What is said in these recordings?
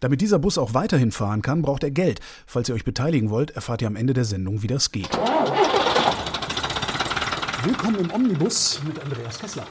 Damit dieser Bus auch weiterhin fahren kann, braucht er Geld. Falls ihr euch beteiligen wollt, erfahrt ihr am Ende der Sendung, wie das geht. Willkommen im Omnibus mit Andreas Kessler.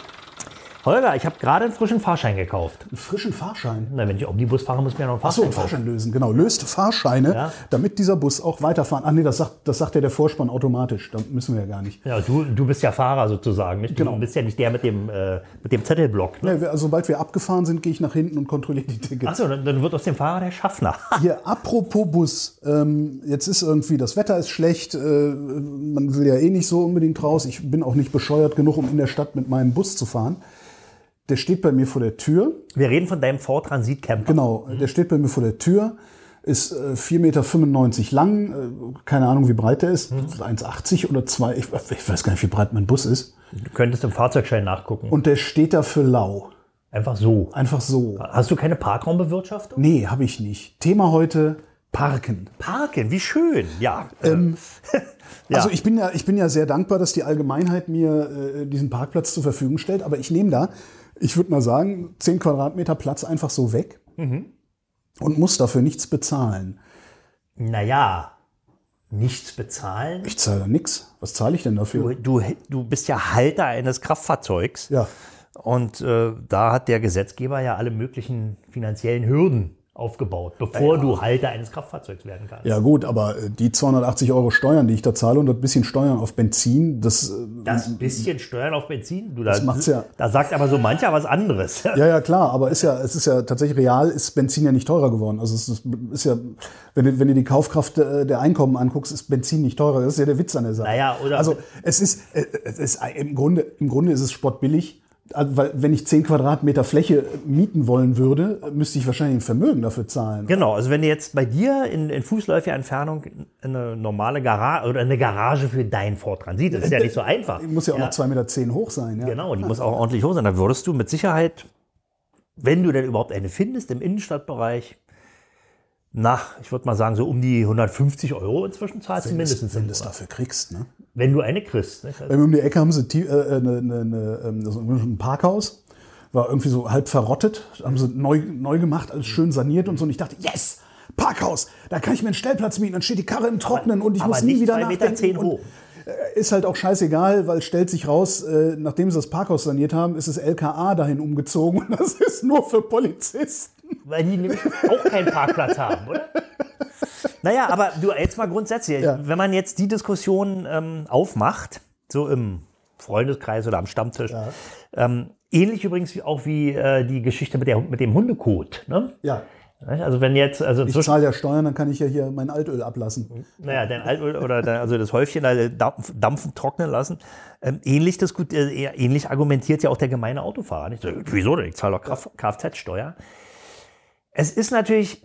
Holger, ich habe gerade einen frischen Fahrschein gekauft. Einen frischen Fahrschein. Na, wenn ich Omnibus fahre, muss ich mir noch einen Achso, Fahrschein einen kaufen. Fahrschein lösen, genau. Löst Fahrscheine, Ja. damit dieser Bus auch weiterfahren. Ach nee, das sagt, das sagt ja der Vorspann automatisch. Da müssen wir ja gar nicht. Ja, du, du bist ja Fahrer sozusagen. Nicht? Du Genau. bist ja nicht der mit dem, äh, mit dem Zettelblock. Ne? Ja, also, sobald wir abgefahren sind, gehe ich nach hinten und kontrolliere die Tickets. Achso, dann, dann wird aus dem Fahrer der Schaffner. Hier, apropos Bus. Ähm, jetzt ist irgendwie, das Wetter ist schlecht. Äh, man will ja eh nicht so unbedingt raus. Ich bin auch nicht bescheuert genug, um in der Stadt mit meinem Bus zu fahren. Der steht bei mir vor der Tür. Wir reden von deinem Ford Transit Camper. Genau, der steht bei mir vor der Tür. Ist äh, 4,95 Meter lang. Äh, keine Ahnung, wie breit der ist. 1,80 oder 2. Ich, ich weiß gar nicht, wie breit mein Bus ist. Du könntest im Fahrzeugschein nachgucken. Und der steht da für lau. Einfach so. Einfach so. Hast du keine Parkraumbewirtschaftung? Nee, habe ich nicht. Thema heute Parken. Parken, wie schön. Ja. Ja. Also ich bin ja, ich bin ja sehr dankbar, dass die Allgemeinheit mir äh, diesen Parkplatz zur Verfügung stellt. Aber ich nehme da, ich würde mal sagen, 10 Quadratmeter Platz einfach so weg und muss dafür nichts bezahlen. naja, nichts bezahlen. Ich zahle nichts. Was zahle ich denn dafür? Du, du, du bist ja Halter eines Kraftfahrzeugs. Ja. Und äh, da hat der Gesetzgeber ja alle möglichen finanziellen Hürden aufgebaut, bevor du Halter eines Kraftfahrzeugs werden kannst. Ja gut, aber äh, die 280 Euro Steuern, die ich da zahle und das bisschen Steuern auf Benzin, das äh, Das bisschen Steuern auf Benzin, du, da, Das macht's ja. da sagt aber so mancher was anderes. Ja, ja, klar, aber ist ja, es ist ja tatsächlich real, ist Benzin ja nicht teurer geworden. Also es ist, ja, wenn du, wenn du die Kaufkraft äh, der Einkommen anguckst, ist Benzin nicht teurer. Das ist ja der Witz an der Sache. Naja, oder- also es ist, es ist im Grunde, im Grunde ist es spottbillig. Also, Weil wenn ich 10 Quadratmeter Fläche mieten wollen würde, müsste ich wahrscheinlich ein Vermögen dafür zahlen. Genau, also wenn du jetzt bei dir in, in fußläufiger Entfernung eine normale Garage oder eine Garage für dein Ford Transit, das ist ja nicht so einfach. Ich muss ja auch noch 2,10 Meter hoch sein. Ja. Genau, die muss auch ordentlich hoch sein. Da würdest du mit Sicherheit, wenn du denn überhaupt eine findest im Innenstadtbereich, nach, ich würde mal sagen, so um die 150 Euro inzwischen zahlst du mindestens. Wenn du es dafür kriegst. Ne? Wenn du eine kriegst. Bei mir um die Ecke haben sie tie- äh, eine, eine, eine, ähm, so ein Parkhaus, war irgendwie so halb verrottet, haben sie neu, neu gemacht, alles schön saniert und so. Und ich dachte, yes, Parkhaus, da kann ich mir einen Stellplatz mieten, dann steht die Karre im Trocknen und ich aber muss nie wieder 2,10 Meter nachdenken. zehn und, hoch. äh, Ist halt auch scheißegal, weil stellt sich raus, äh, nachdem sie das Parkhaus saniert haben, ist das LKA dahin umgezogen und das ist nur für Polizisten. Weil die nämlich auch keinen Parkplatz haben, oder? Naja, aber du, jetzt mal grundsätzlich, Ja. wenn man jetzt die Diskussion ähm, aufmacht, so im Freundeskreis oder am Stammtisch, ähm, ähnlich übrigens auch wie äh, die Geschichte mit, der, mit dem Hundekot. Ne? Ja, Also wenn jetzt, also ich zahle ja Steuern, dann kann ich ja hier mein Altöl ablassen. naja, dein Altöl oder dein, also das Häufchen da dampfen, dampfen trocknen lassen. Ähm, ähnlich, diskut, äh, eher ähnlich argumentiert ja auch der gemeine Autofahrer. Nicht? So, Wieso denn? Ich zahle doch Kf- Kfz-Steuer. Es ist natürlich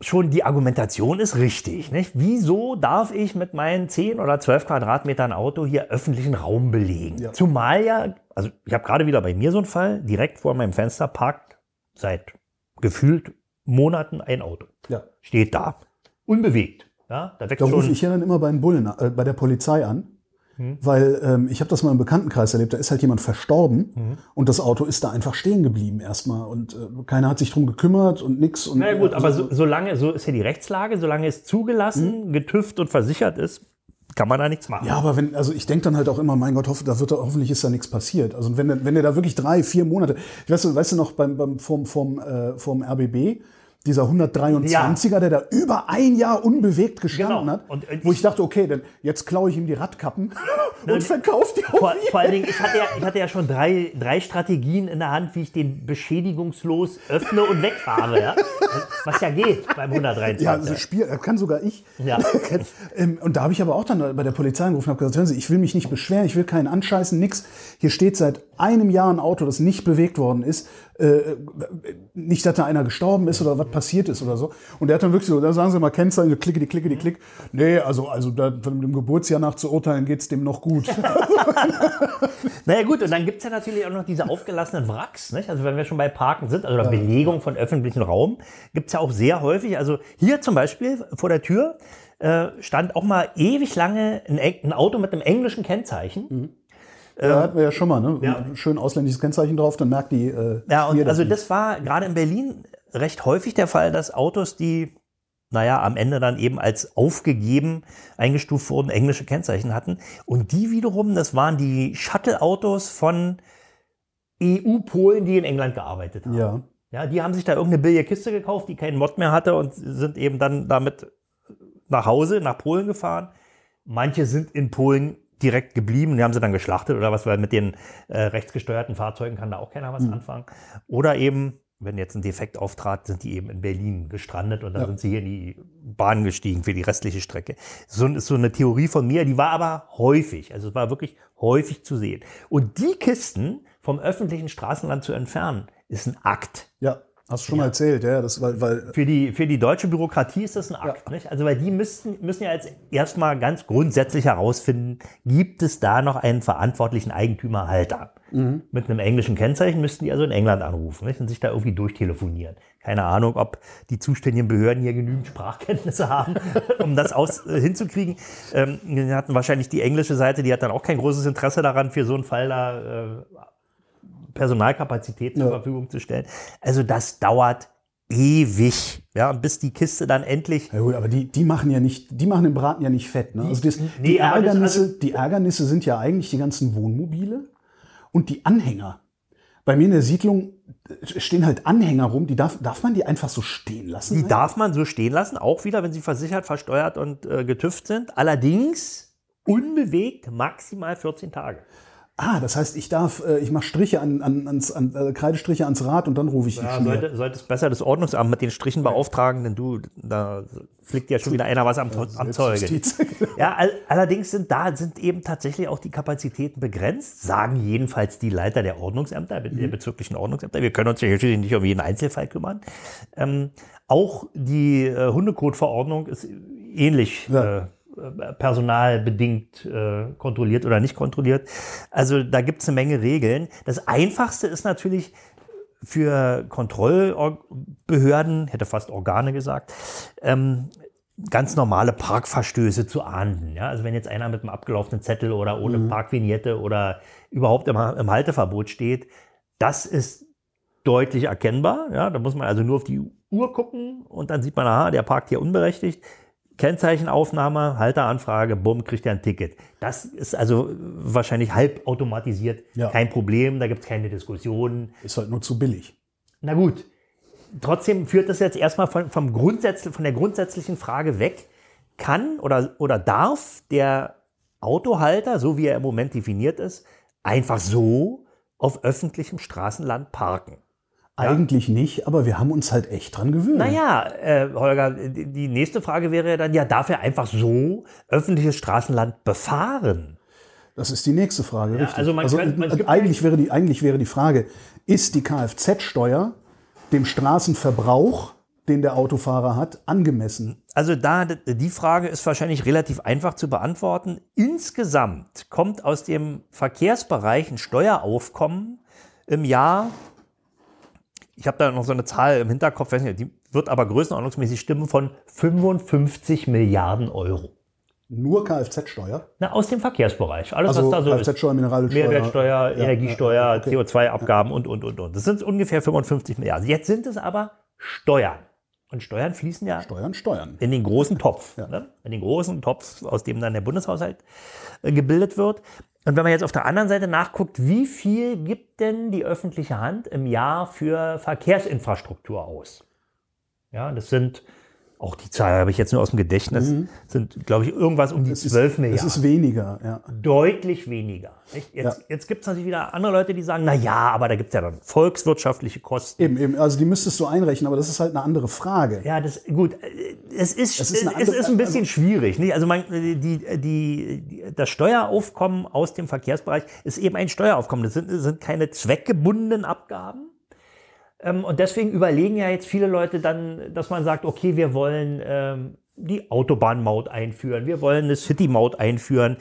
schon, die Argumentation ist richtig. Nicht? Wieso darf ich mit meinen 10 oder 12 Quadratmetern Auto hier öffentlichen Raum belegen? Ja. Zumal ja, also ich habe gerade wieder bei mir so einen Fall, direkt vor meinem Fenster parkt seit gefühlt Monaten ein Auto. Ja. Steht da. Unbewegt. Ja, da wächst Da rufe ich ja dann immer bei den Bullen, äh, bei der Polizei an, Hm. weil ähm, ich habe das mal im Bekanntenkreis erlebt. Da ist halt jemand verstorben Hm. und das Auto ist da einfach stehen geblieben erstmal und äh, keiner hat sich drum gekümmert und nix. Und, Na gut, äh, aber so, solange, so ist ja die Rechtslage, solange es zugelassen, Hm. getüft und versichert ist, kann man da nichts machen. Ja, aber wenn, also ich denke dann halt auch immer, mein Gott, hoff, da wird da, hoffentlich ist da nichts passiert. Also wenn, wenn der da wirklich drei, vier Monate, ich weiß, weißt du noch, beim, beim vom, vom, äh, vom RBB, dieser 123er, der da über ein Jahr unbewegt gestanden Genau. hat, Und, äh, wo ich dachte, okay, dann jetzt klaue ich ihm die Radkappen und verkaufe die auch Vor, vor allen Dingen, ich hatte, ja, ich hatte ja schon drei, drei Strategien in der Hand, wie ich den beschädigungslos öffne und wegfahre. Ja? Was ja geht beim 123. Ja, also Spiel, das kann sogar ich. Ja. Ähm, und da habe ich aber auch dann bei der Polizei angerufen und habe gesagt, hören Sie, ich will mich nicht beschweren, ich will keinen anscheißen, nix. Hier steht seit einem Jahr ein Auto, das nicht bewegt worden ist. Äh, nicht, dass da einer gestorben ist oder was passiert ist oder so. Und der hat dann wirklich so, da sagen Sie mal Kennzeichen, klicke, die klicke, die klick. Nee, also, also da, von dem Geburtsjahr nach zu urteilen, geht's dem noch gut. Naja gut, und dann gibt es ja natürlich auch noch diese aufgelassenen Wracks. Nicht? Also wenn wir schon bei Parken sind, also der Belegung von öffentlichem Raum, gibt es ja auch sehr häufig. Also hier zum Beispiel vor der Tür äh, stand auch mal ewig lange ein, ein Auto mit einem englischen Kennzeichen. Da hatten wir ja schon mal, ne? Ja. Ein schön ausländisches Kennzeichen drauf, dann merkt die. Äh, Ja, und also das war gerade in Berlin recht häufig der Fall, dass Autos, die, naja, am Ende dann eben als aufgegeben eingestuft wurden, englische Kennzeichen hatten. Und die wiederum, das waren die Shuttle-Autos von EU-Polen, die in England gearbeitet haben. Ja. Ja, die haben sich da irgendeine billige Kiste gekauft, die keinen Mod mehr hatte und sind eben dann damit nach Hause, nach Polen gefahren. Manche sind in Polen direkt geblieben, die haben sie dann geschlachtet oder was, weil mit den äh, rechtsgesteuerten Fahrzeugen kann da auch keiner was anfangen. Oder eben, wenn jetzt ein Defekt auftrat, sind die eben in Berlin gestrandet und dann sind sie hier in die Bahn gestiegen für die restliche Strecke. So ist so eine Theorie von mir, die war aber häufig, also es war wirklich häufig zu sehen. Und die Kisten vom öffentlichen Straßenland zu entfernen, ist ein Akt. Ja, hast du schon mal erzählt, ja, das, weil, weil Für die, für die deutsche Bürokratie ist das ein Akt. Nicht? Also, weil die müssten, müssen ja jetzt erstmal ganz grundsätzlich herausfinden, gibt es da noch einen verantwortlichen Eigentümerhalter? Mit einem englischen Kennzeichen müssten die also in England anrufen nicht? und sich da irgendwie durchtelefonieren. Keine Ahnung, ob die zuständigen Behörden hier genügend Sprachkenntnisse haben, um das aus, äh, hinzukriegen. Ähm, wir hatten wahrscheinlich die englische Seite, die hat dann auch kein großes Interesse daran, für so einen Fall da äh, Personalkapazität zur Ja. Verfügung zu stellen. Also das dauert ewig, ja, bis die Kiste dann endlich. Ja gut, aber die, die machen ja nicht, die machen den Braten ja nicht fett. Ne? Also das, Nee, die, Ärgernisse, also- die Ärgernisse sind ja eigentlich die ganzen Wohnmobile und die Anhänger. Bei mir in der Siedlung stehen halt Anhänger rum, die darf, darf man die einfach so stehen lassen? Die darf man so stehen lassen, auch wieder, wenn sie versichert, versteuert und äh, getüft sind. Allerdings unbewegt maximal 14 Tage. Ah, das heißt, ich darf, äh, ich mache Striche an, an, ans, an äh, Kreidestriche ans Rad und dann rufe ich die Ja, Schmier. sollte, solltest besser das Ordnungsamt mit den Strichen beauftragen, denn du, da fliegt ja schon wieder einer was am, am Zeuge. Selbstjustiz. Ja, all, allerdings sind da sind eben tatsächlich auch die Kapazitäten begrenzt, sagen jedenfalls die Leiter der Ordnungsämter, der bezirklichen Ordnungsämter. Wir können uns ja schließlich nicht um jeden Einzelfall kümmern. Ähm, auch die äh, Hundekotverordnung ist ähnlich Ja. äh, personalbedingt äh, kontrolliert oder nicht kontrolliert. Also da gibt es eine Menge Regeln. Das Einfachste ist natürlich für Kontrollbehörden, hätte fast Organe gesagt, ähm, ganz normale Parkverstöße zu ahnden. Ja? Also wenn jetzt einer mit einem abgelaufenen Zettel oder ohne Parkvignette oder überhaupt im, im Halteverbot steht, das ist deutlich erkennbar. Ja? Da muss man also nur auf die Uhr gucken und dann sieht man, aha, der parkt hier unberechtigt. Kennzeichenaufnahme, Halteranfrage, bumm, kriegt er ein Ticket. Das ist also wahrscheinlich halb automatisiert, Ja. kein Problem, da gibt es keine Diskussionen. Ist halt nur zu billig. Na gut, trotzdem führt das jetzt erstmal von, vom Grundsätz, von der grundsätzlichen Frage weg, kann oder, oder darf der Autohalter, so wie er im Moment definiert ist, einfach so auf öffentlichem Straßenland parken? Eigentlich nicht, aber wir haben uns halt echt dran gewöhnt. Naja, äh, Holger, die nächste Frage wäre ja dann, ja, darf er einfach so öffentliches Straßenland befahren? Das ist die nächste Frage, richtig. also man könnte- man- eigentlich, wäre die, eigentlich wäre die Frage, ist die Kfz-Steuer dem Straßenverbrauch, den der Autofahrer hat, angemessen? Also da, die Frage ist wahrscheinlich relativ einfach zu beantworten. Insgesamt kommt aus dem Verkehrsbereich ein Steueraufkommen im Jahr, ich habe da noch so eine Zahl im Hinterkopf, weiß nicht, die wird aber größenordnungsmäßig stimmen, von 55 Milliarden Euro. Nur Kfz-Steuer? Na, aus dem Verkehrsbereich. Alles, Also was da so. Kfz-Steuer, Mineralsteuer. Mehrwertsteuer, Ja, Energiesteuer, ja, okay. CO2-Abgaben und, und, und, und. Das sind ungefähr 55 Milliarden. Jetzt sind es aber Steuern. Und Steuern fließen ja Steuern, Steuern. in den großen Topf. Ne? In den großen Topf, aus dem dann der Bundeshaushalt äh, gebildet wird. Und wenn man jetzt auf der anderen Seite nachguckt, wie viel gibt denn die öffentliche Hand im Jahr für Verkehrsinfrastruktur aus? Ja, das sind, auch die Zahl habe ich jetzt nur aus dem Gedächtnis, sind, glaube ich, irgendwas um die 12 Milliarden. Es ist weniger, ja. Deutlich weniger. Nicht? Jetzt, Ja. jetzt gibt es natürlich wieder andere Leute, die sagen, na ja, aber da gibt es ja dann volkswirtschaftliche Kosten. Eben, eben, also die müsstest du einrechnen, aber das ist halt eine andere Frage. Ja, das gut. Es ist, Es es ist ist, andere- es ist ein bisschen schwierig. Nicht? Also man, die, die, die, das Steueraufkommen aus dem Verkehrsbereich ist eben ein Steueraufkommen. Das sind, das sind keine zweckgebundenen Abgaben. Ähm, Und deswegen überlegen ja jetzt viele Leute dann, dass man sagt, okay, wir wollen ähm, die Autobahnmaut einführen, wir wollen eine City-Maut einführen.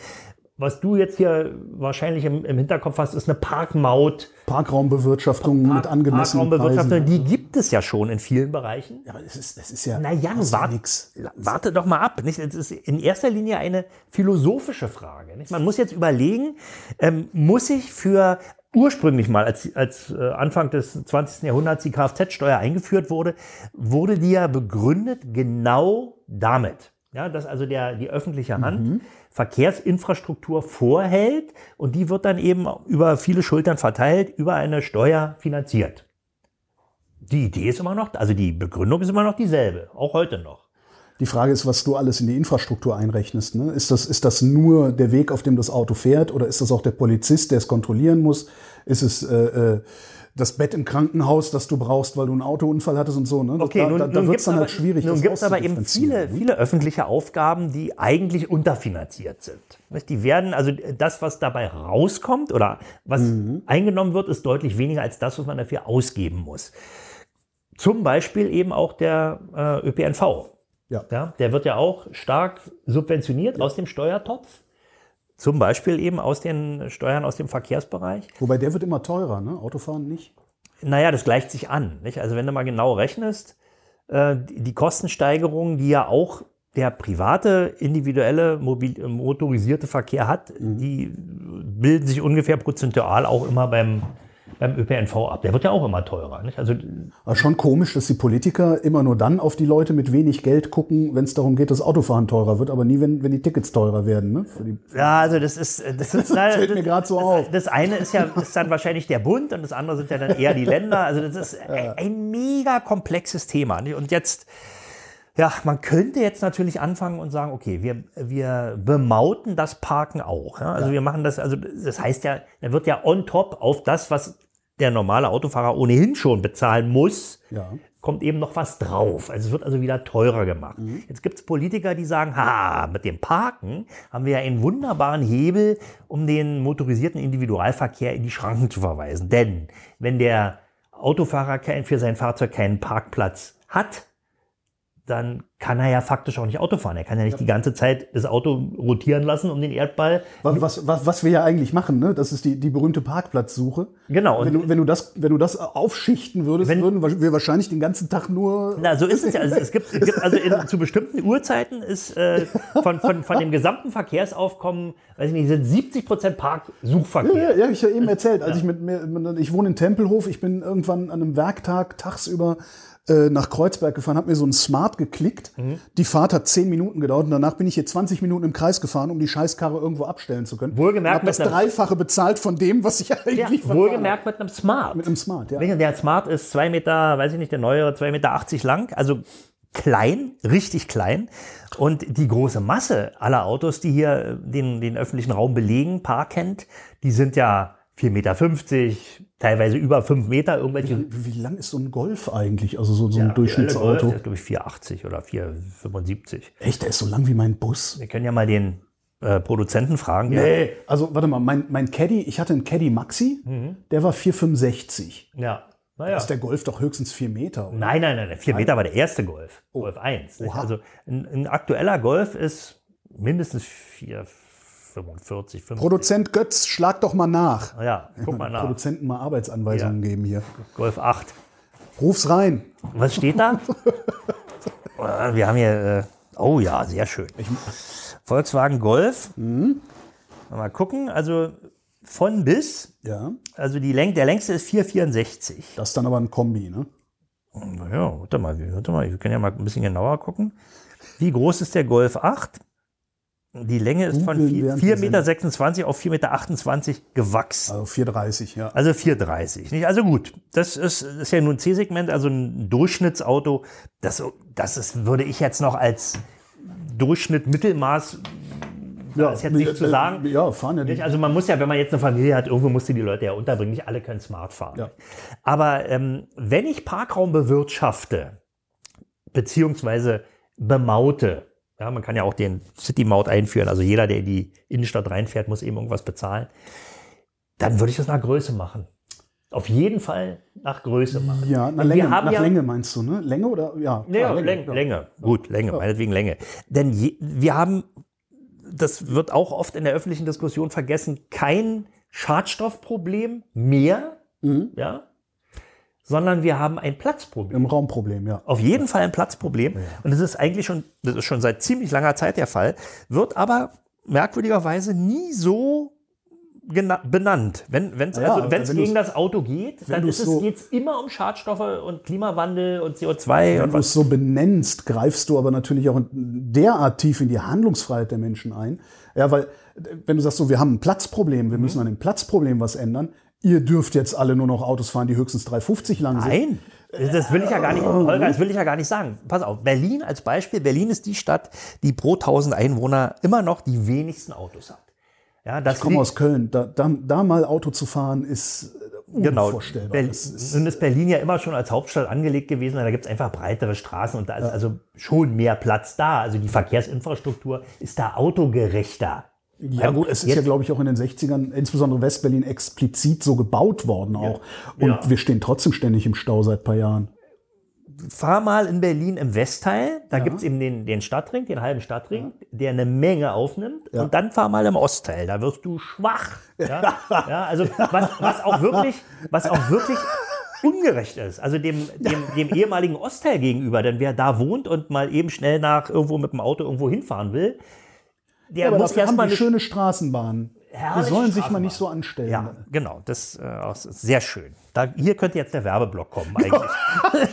Was du jetzt hier wahrscheinlich im, im Hinterkopf hast, ist eine Parkmaut. Parkraumbewirtschaftung mit angemessenen Parkraumbewirtschaftung, Preisen. die gibt es ja schon in vielen Bereichen. Ja, aber es ist, es ist ja, Naja, warte, nix. warte doch mal ab. Nicht? Es ist in erster Linie eine philosophische Frage. Nicht? Man muss jetzt überlegen, ähm, muss ich für ursprünglich mal, als, als äh, Anfang des 20. Jahrhunderts die Kfz-Steuer eingeführt wurde, wurde die ja begründet genau damit. Ja, dass also der, die öffentliche Hand Verkehrsinfrastruktur vorhält und die wird dann eben über viele Schultern verteilt, über eine Steuer finanziert. Die Idee ist immer noch, also die Begründung ist immer noch dieselbe, auch heute noch. Die Frage ist, was du alles in die Infrastruktur einrechnest. Ne? Ist, das, ist das nur der Weg, auf dem das Auto fährt, oder ist das auch der Polizist, der es kontrollieren muss? Ist es äh, äh, das Bett im Krankenhaus, das du brauchst, weil du einen Autounfall hattest und so? Ne? Okay, da, nun, da, da wird es dann halt schwierig. Nun gibt es aber eben viele, ne? viele öffentliche Aufgaben, die eigentlich unterfinanziert sind. Die werden, also das, was dabei rauskommt oder was Mhm. eingenommen wird, ist deutlich weniger als das, was man dafür ausgeben muss. Zum Beispiel eben auch der äh, ÖPNV. Ja. Ja, der wird ja auch stark subventioniert aus dem Steuertopf. Zum Beispiel eben aus den Steuern aus dem Verkehrsbereich. Wobei der wird immer teurer, ne? Autofahren nicht. Naja, das gleicht sich an. Nicht? Also wenn du mal genau rechnest, äh, die die Kostensteigerung, die ja auch der private, individuelle, mobil, motorisierte Verkehr hat, die bilden sich ungefähr prozentual auch immer beim, beim ÖPNV ab. Der wird ja auch immer teurer. Nicht? Also Aber schon komisch, dass die Politiker immer nur dann auf die Leute mit wenig Geld gucken, wenn es darum geht, dass Autofahren teurer wird, aber nie, wenn, wenn die Tickets teurer werden. Ne? Für die, Ja, also das ist, das ist das fällt mir grad so das, auf. Das eine ist ja ist dann wahrscheinlich der Bund und das andere sind ja dann eher die Länder. Also das ist ein, ein mega komplexes Thema. nicht? Und jetzt, ja, man könnte jetzt natürlich anfangen und sagen, okay, wir, wir bemauten das Parken auch. Ja? Also wir machen das, also das heißt ja, da wird ja on top auf das, was der normale Autofahrer ohnehin schon bezahlen muss, Ja. kommt eben noch was drauf. Also es wird also wieder teurer gemacht. Jetzt gibt es Politiker, die sagen, ha, mit dem Parken haben wir ja einen wunderbaren Hebel, um den motorisierten Individualverkehr in die Schranken zu verweisen. Denn wenn der Autofahrer für sein Fahrzeug keinen Parkplatz hat, dann kann er ja faktisch auch nicht Auto fahren. Er kann ja nicht die ganze Zeit das Auto rotieren lassen um den Erdball. Was, was, was, was wir ja eigentlich machen, ne? das ist die, die berühmte Parkplatzsuche. Genau. Wenn du, wenn, du das, wenn du das aufschichten würdest, Wenn- würden wir wahrscheinlich den ganzen Tag nur. Na, so ist es ja. Also es gibt, es gibt also in, zu bestimmten Uhrzeiten ist äh, von, von, von dem gesamten Verkehrsaufkommen, weiß ich nicht, sind 70 Prozent Ja, Parksuchverkehr. ja, ja, ich ja eben erzählt, als ich mit mir, ich wohne in Tempelhof, ich bin irgendwann an einem Werktag tagsüber äh, nach Kreuzberg gefahren, habe mir so ein Smart geklickt. Mhm. Die Fahrt hat 10 Minuten gedauert und danach bin ich hier 20 Minuten im Kreis gefahren, um die Scheißkarre irgendwo abstellen zu können. Wohlgemerkt habe das Dreifache bezahlt von dem, was ich Ja, eigentlich verfahren wohlgemerkt mit einem Smart. Mit einem Smart, ja. Der Smart ist zwei Meter, weiß ich nicht, der neuere 2,80 Meter lang, also klein, richtig klein. Und die große Masse aller Autos, die hier den, den öffentlichen Raum belegen, parkend, die sind ja 4,50 Meter, teilweise über 5 Meter, irgendwelche Wie, wie lang ist so ein Golf eigentlich? Also so, so ein Ja, Durchschnittsauto. Ist, glaube ich, 480 oder 475. Echt, der ist so lang wie mein Bus. Wir können ja mal den äh, Produzenten fragen. Nee, also warte mal, mein, mein Caddy, ich hatte einen Caddy Maxi, Mhm. der war 465. Ja. Naja. Ist der Golf doch höchstens 4 Meter, oder? Nein, nein, nein, nein. 4 Meter war der erste Golf. Golf 1. nicht? Oh. Oha. Also ein, ein aktueller Golf ist mindestens 445, 50. Produzent Götz, schlag doch mal nach. Ja, guck mal nach. Produzenten mal Arbeitsanweisungen Ja. geben hier. Golf 8. Ruf's rein. Was steht da? Wir haben hier, äh, oh ja, sehr schön. Volkswagen Golf. Mhm. Mal gucken, also von bis, Ja, also die Läng der längste ist 464. das ist dann aber ein Kombi, ne? Ja, warte mal, warte mal, wir können ja mal ein bisschen genauer gucken. Wie groß ist der Golf 8? Die Länge ist von Googeln 4,26 während der Meter auf 4,28 Meter gewachsen. Also 430, ja. Also 4,30. Nicht? Also gut, das ist, das ist ja nur ein C-Segment, also ein Durchschnittsauto. Das, das ist, würde ich jetzt noch als Durchschnitt, Mittelmaß, ja, ist jetzt nicht äh, zu sagen. Ja, fahren ja. Nicht? Also man muss ja, wenn man jetzt eine Familie hat, irgendwo muss die die Leute ja unterbringen. Nicht alle können smart fahren. Ja. Aber ähm, wenn ich Parkraum bewirtschafte, beziehungsweise bemaute, ja, man kann ja auch den City-Maut einführen, also jeder, der in die Innenstadt reinfährt, muss eben irgendwas bezahlen, dann würde ich das nach Größe machen. Auf jeden Fall nach Größe machen. Ja, nach, Länge, nach ja- Länge meinst du, ne? Länge oder? Ja, ja, klar, Länge, Länge, ja. Gut, Länge, meinetwegen Länge. Denn je, wir haben, das wird auch oft in der öffentlichen Diskussion vergessen, kein Schadstoffproblem mehr, Mhm. ja, sondern wir haben ein Platzproblem. Im Raumproblem, ja. Auf jeden Fall ein Platzproblem. Und das ist eigentlich schon, das ist schon seit ziemlich langer Zeit der Fall, wird aber merkwürdigerweise nie so benannt. Wenn es Ja, also, wenn gegen das Auto geht, dann so- es geht's immer um Schadstoffe und Klimawandel und CO2 Wenn du es so benennst, greifst du aber natürlich auch derart tief in die Handlungsfreiheit der Menschen ein. Ja, weil, wenn du sagst so, wir haben ein Platzproblem, wir Mhm. müssen an dem Platzproblem was ändern, ihr dürft jetzt alle nur noch Autos fahren, die höchstens 350 lang sind. Nein, das will ich ja gar nicht, Holger, das will ich ja gar nicht sagen. Pass auf, Berlin als Beispiel. Berlin ist die Stadt, die pro 1000 Einwohner immer noch die wenigsten Autos hat. Ja, das Ich komme aus Köln, da, da, da mal Auto zu fahren, ist äh, Genau. unvorstellbar. Berlin, Das ist, nun ist Berlin ja immer schon als Hauptstadt angelegt gewesen. Da gibt es einfach breitere Straßen und da ist also schon mehr Platz da. Also die Verkehrsinfrastruktur ist da autogerechter. Ja gut, es ist ja, glaube ich, auch in den 60ern, insbesondere Westberlin, explizit so gebaut worden auch. Und Ja. wir stehen trotzdem ständig im Stau seit ein paar Jahren. Fahr mal in Berlin im Westteil, da gibt es eben den, den Stadtring, den halben Stadtring, der eine Menge aufnimmt. Und dann fahr mal im Ostteil, da wirst du schwach. Ja, ja also was, was auch wirklich, was auch wirklich ungerecht ist. Also dem, dem, dem ehemaligen Ostteil gegenüber, denn wer da wohnt und mal eben schnell nach irgendwo mit dem Auto irgendwo hinfahren will, der Ja, muss erstmal eine schöne Straßenbahnen. Die sollen sich mal Straßenbahn. nicht so anstellen. Ja, genau, das äh, ist sehr schön. Da, hier könnte jetzt der Werbeblock kommen eigentlich.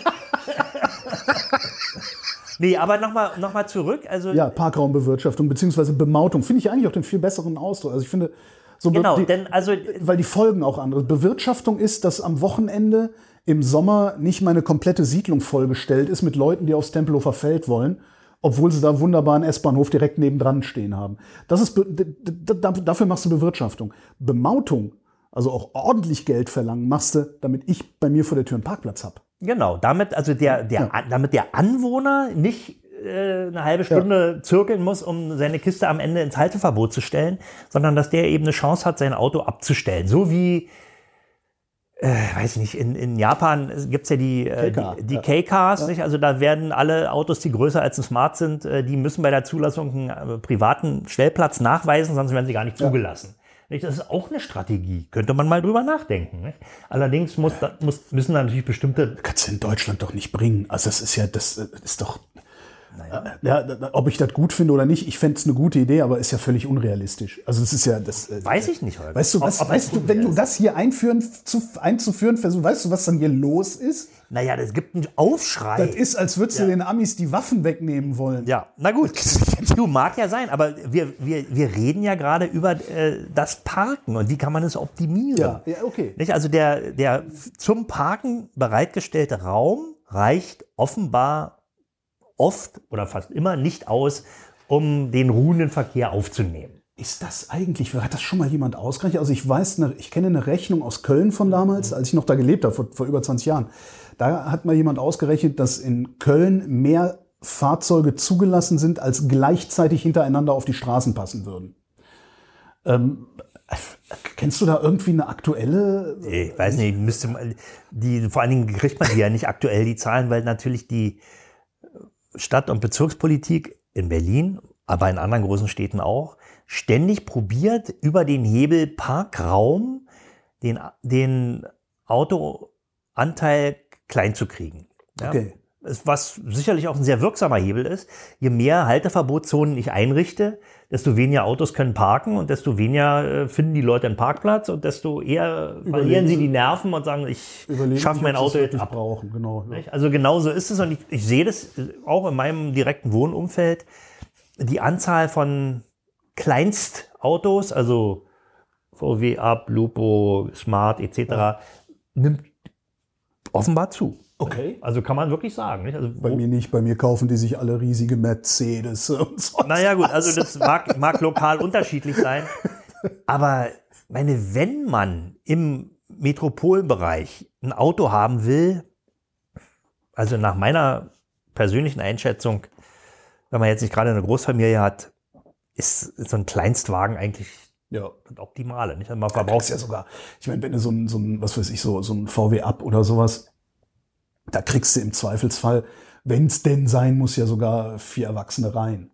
nee, aber nochmal noch mal zurück. Also Ja, Parkraumbewirtschaftung bzw. Bemautung finde ich eigentlich auch den viel besseren Ausdruck. Also ich finde, so genau, die, denn also weil die Folgen auch andere. Bewirtschaftung ist, dass am Wochenende im Sommer nicht meine komplette Siedlung vollgestellt ist mit Leuten, die aufs Tempelhofer Feld wollen, obwohl sie da wunderbaren S-Bahnhof direkt nebendran stehen haben. Das ist dafür machst du Bewirtschaftung. Bemautung, also auch ordentlich Geld verlangen, machst du, damit ich bei mir vor der Tür einen Parkplatz habe. genau, damit also der, der, damit der Anwohner nicht äh, eine halbe Stunde zirkeln muss, um seine Kiste am Ende ins Halteverbot zu stellen, sondern dass der eben eine Chance hat, sein Auto abzustellen. So wie äh, weiß ich nicht, in, in Japan gibt es ja die, äh, die, die ja. K-Cars, nicht? Also da werden alle Autos, die größer als ein Smart sind, äh, die müssen bei der Zulassung einen äh, privaten Stellplatz nachweisen, sonst werden sie gar nicht zugelassen. Nicht? Das ist auch eine Strategie. Könnte man mal drüber nachdenken. Nicht? Allerdings muss, da, muss, müssen da natürlich bestimmte. kannst du in Deutschland doch nicht bringen. Also das ist ja, das äh, ist doch. Äh, Ja, ob ich das gut finde oder nicht, ich fände es eine gute Idee, aber ist ja völlig unrealistisch. Also das ist ja das. äh, Weiß ich nicht, Holger. Weißt du, Ob- was, ob weißt das du, wenn du das hier einführen, zu, einzuführen versuchst, weißt du, was dann hier los ist? Naja, es gibt einen Aufschrei. Das ist, als würdest du den Amis die Waffen wegnehmen wollen. Ja, na gut. Du mag ja sein, aber wir, wir, wir reden ja gerade über äh, das Parken und wie kann man es optimieren. Ja, ja, okay. Nicht? Also der, der zum Parken bereitgestellte Raum reicht offenbar oft oder fast immer nicht aus, um den ruhenden Verkehr aufzunehmen. Ist das eigentlich, hat das schon mal jemand ausgerechnet? Also ich weiß, ich kenne eine Rechnung aus Köln von damals, als ich noch da gelebt habe, vor, vor über 20 Jahren. Da hat mal jemand ausgerechnet, dass in Köln mehr Fahrzeuge zugelassen sind, als gleichzeitig hintereinander auf die Straßen passen würden. Ähm, kennst du da irgendwie eine aktuelle? Ich weiß nicht, müsste man, die, vor allen Dingen kriegt man die ja nicht aktuell, die Zahlen, weil natürlich die Stadt- und Bezirkspolitik in Berlin, aber in anderen großen Städten auch, ständig probiert, über den Hebel Parkraum den, den Autoanteil klein zu kriegen. Ja? Okay. Was sicherlich auch ein sehr wirksamer Hebel ist, je mehr Halteverbotszonen ich einrichte, desto weniger Autos können parken und desto weniger äh, finden die Leute einen Parkplatz und desto eher verlieren sie die Nerven und sagen, ich schaffe mein Auto jetzt ab. Brauchen. Genau, ja. Also genau so ist es und ich, ich sehe das auch in meinem direkten Wohnumfeld. Die Anzahl von Kleinstautos, also VW Up, Lupo, Smart etc., nimmt offenbar zu. Okay. Also kann man wirklich sagen. Nicht? Also Bei mir nicht, bei mir kaufen die sich alle riesige Mercedes und so. Naja, gut, also das mag, mag lokal unterschiedlich sein. Aber meine, wenn man im Metropolbereich ein Auto haben will, also nach meiner persönlichen Einschätzung, wenn man jetzt nicht gerade eine Großfamilie hat, ist so ein Kleinstwagen eigentlich Ja. das Optimale. Nicht? Also man verbraucht ja sogar, ich meine, wenn du so ein, so ein, was weiß ich, so, so ein VW Up oder sowas, da kriegst du im Zweifelsfall, wenn es denn sein muss, ja sogar vier Erwachsene rein.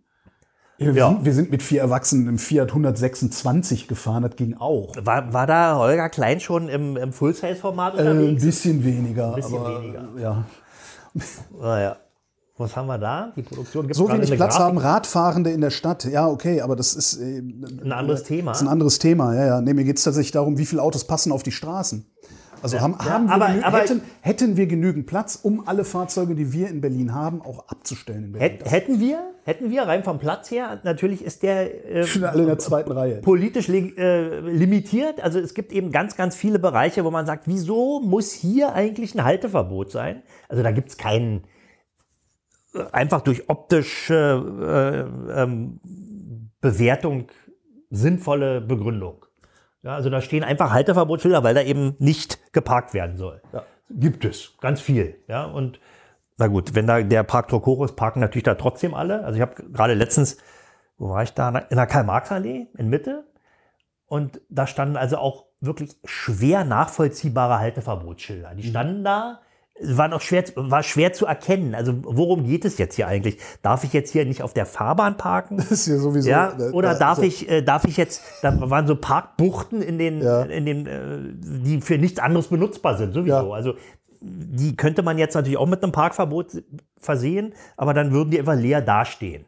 Wir, Ja. sind, wir sind mit vier Erwachsenen im Fiat 126 gefahren, das ging auch. War, war da Holger Klein schon im, im Full-Size-Format Äh, ein unterwegs? bisschen weniger, bisschen aber weniger. ja. naja. Was haben wir da? Die Produktion gibt So wenig Platz haben Radfahrende in der Stadt. Ja, okay, aber das ist äh, Ein anderes Thema. Das ist ein anderes Thema, ja, ja. Nee, mir geht es tatsächlich darum, wie viele Autos passen auf die Straßen. Also haben, haben wir aber- hätten, hätten wir genügend Platz, um alle Fahrzeuge, die wir in Berlin haben, auch abzustellen in Berlin. Hätt, hätten wir, hätten wir rein vom Platz her, natürlich ist der äh, alle in der zweiten Reihe. politisch li äh, limitiert. Also es gibt eben ganz, ganz viele Bereiche, wo man sagt, wieso muss hier eigentlich ein Halteverbot sein? Also da gibt es keinen äh, einfach durch optische äh, ähm, Bewertung sinnvolle Begründung. Ja, also da stehen einfach Halteverbotsschilder, weil da eben nicht geparkt werden soll. Gibt es ganz viel. Ja, und na gut, wenn da der Park Trochorus parken natürlich da trotzdem alle. Also ich habe gerade letztens, wo war ich da? In der Karl-Marx-Allee in Mitte. Und da standen also auch wirklich schwer nachvollziehbare Halteverbotsschilder. Die standen da, war noch schwer, war schwer zu erkennen. Also worum geht es jetzt hier eigentlich? Darf ich jetzt hier nicht auf der Fahrbahn parken? Das ist ja sowieso. Ja, oder äh, darf so- ich, äh, darf ich jetzt, da waren so Parkbuchten in den, Ja. in den, äh, die für nichts anderes benutzbar sind, sowieso. Ja. Also die könnte man jetzt natürlich auch mit einem Parkverbot versehen, aber dann würden die einfach leer dastehen.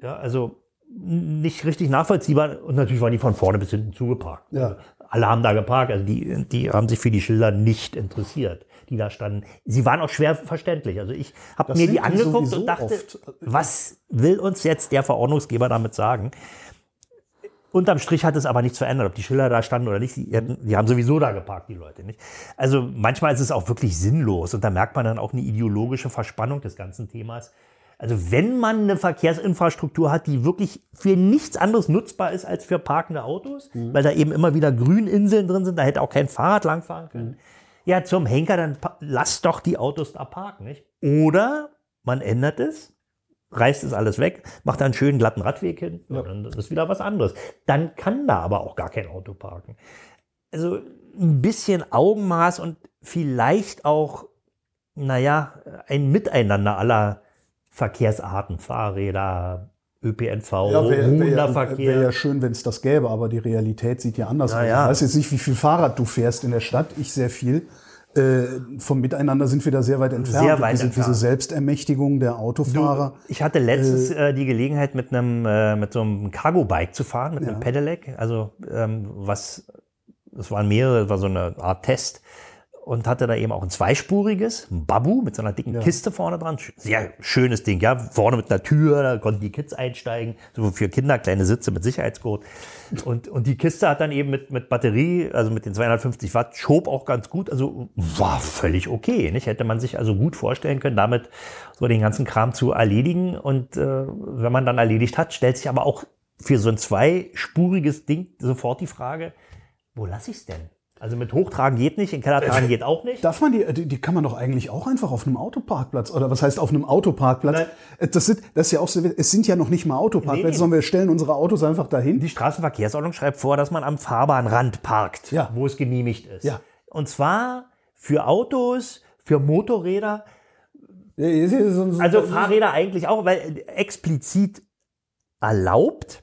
Ja, also nicht richtig nachvollziehbar und natürlich waren die von vorne bis hinten zugeparkt. Ja. Alle haben da geparkt, also die, die haben sich für die Schilder nicht interessiert, die da standen. Sie waren auch schwer verständlich. Also ich habe mir die angeguckt und dachte, oft. was will uns jetzt der Verordnungsgeber damit sagen? Unterm Strich hat es aber nichts verändert, ob die Schilder da standen oder nicht. Die, die haben sowieso da geparkt, die Leute. Nicht? Also manchmal ist es auch wirklich sinnlos und da merkt man dann auch eine ideologische Verspannung des ganzen Themas. Also wenn man eine Verkehrsinfrastruktur hat, die wirklich für nichts anderes nutzbar ist als für parkende Autos, weil da eben immer wieder Grüninseln drin sind, da hätte auch kein Fahrrad langfahren können. Ja, zum Henker, dann lass doch die Autos da parken. Nicht? Oder man ändert es, reißt es alles weg, macht da einen schönen glatten Radweg hin, ja. dann ist wieder was anderes. Dann kann da aber auch gar kein Auto parken. Also ein bisschen Augenmaß und vielleicht auch, naja, ein Miteinander aller Verkehrsarten, Fahrräder, ÖPNV, Ja, wäre wär, ja- wär ja schön, wenn es das gäbe, aber die Realität sieht ja anders Na aus. ja. Ich weiß jetzt nicht, wie viel Fahrrad du fährst in der Stadt. Ich sehr viel. Äh, vom Miteinander sind wir da sehr weit entfernt. Sehr weit diese entfernt. Selbstermächtigung der Autofahrer. Ich hatte letztens äh, die Gelegenheit, mit einem äh, mit so einem Cargo-Bike zu fahren, mit einem Pedelec. Also ähm, was, es waren mehrere, war so eine Art Test und hatte da eben auch ein zweispuriges, ein Babu mit so einer dicken Kiste vorne dran. Sehr schönes Ding, ja. Vorne mit einer Tür, da konnten die Kids einsteigen. So für Kinder kleine Sitze mit Sicherheitsgurt. Und, und die Kiste hat dann eben mit, mit Batterie, also mit den 250 Watt, schob auch ganz gut. Also war völlig okay. Nicht? Hätte man sich also gut vorstellen können, damit so den ganzen Kram zu erledigen. Und äh, wenn man dann erledigt hat, stellt sich aber auch für so ein zweispuriges Ding sofort die Frage, wo lasse ich es denn? Also mit Hochtragen geht nicht, in Keller tragen geht auch nicht. Darf man die, die, die kann man doch eigentlich auch einfach auf einem Autoparkplatz oder was heißt auf einem Autoparkplatz? Nein. Äh, Das, sind, das ist ja auch so, es sind ja noch nicht mal Autoparkplätze, Nee. sondern wir stellen unsere Autos einfach dahin. Die Straßenverkehrsordnung schreibt vor, dass man am Fahrbahnrand parkt, Ja. wo es genehmigt ist. Ja. Und zwar für Autos, für Motorräder, also Fahrräder eigentlich auch, weil explizit erlaubt